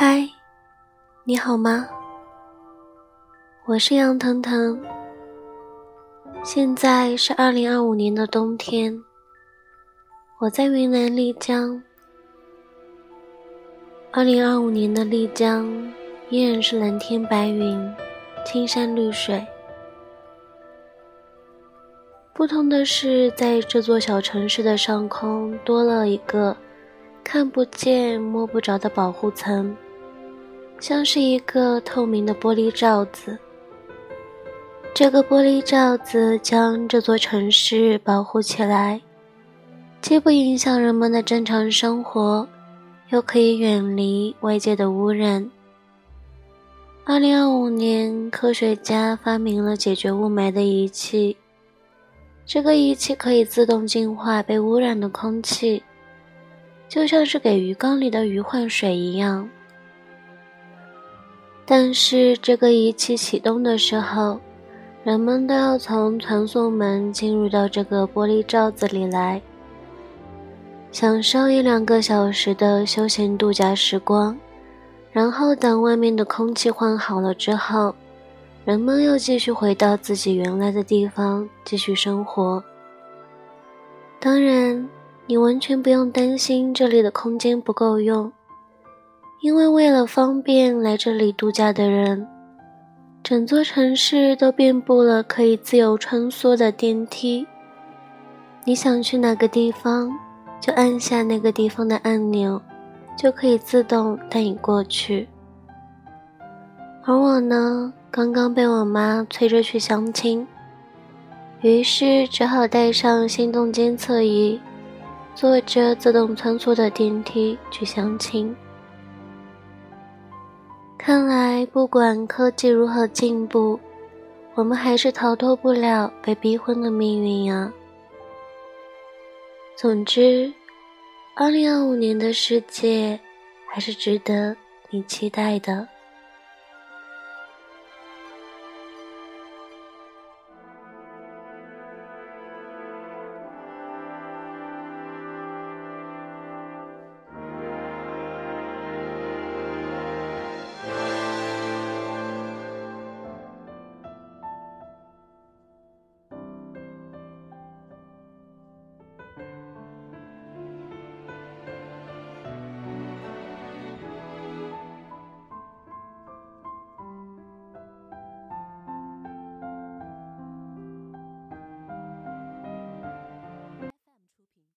嗨你好吗？我是杨腾腾。现在是二零二五年的冬天，我在云南丽江。二零二五年的丽江依然是蓝天白云、青山绿水。不同的是，在这座小城市的上空多了一个看不见、摸不着的保护层，像是一个透明的玻璃罩子。这个玻璃罩子将这座城市保护起来，既不影响人们的正常生活，又可以远离外界的污染。二零二五年，科学家发明了解决雾霾的仪器。这个仪器可以自动净化被污染的空气，就像是给鱼缸里的鱼换水一样。但是这个仪器启动的时候，人们都要从传送门进入到这个玻璃罩子里来，享受一两个小时的休闲度假时光，然后等外面的空气换好了之后。人们又继续回到自己原来的地方继续生活。当然，你完全不用担心这里的空间不够用，因为为了方便来这里度假的人，整座城市都遍布了可以自由穿梭的电梯。你想去哪个地方，就按下那个地方的按钮，就可以自动带你过去。而我呢？刚刚被我妈催着去相亲，于是只好带上心动监测仪，坐着自动穿梭的电梯去相亲。看来，不管科技如何进步，我们还是逃脱不了被逼婚的命运呀。总之，二零二五年的世界还是值得你期待的。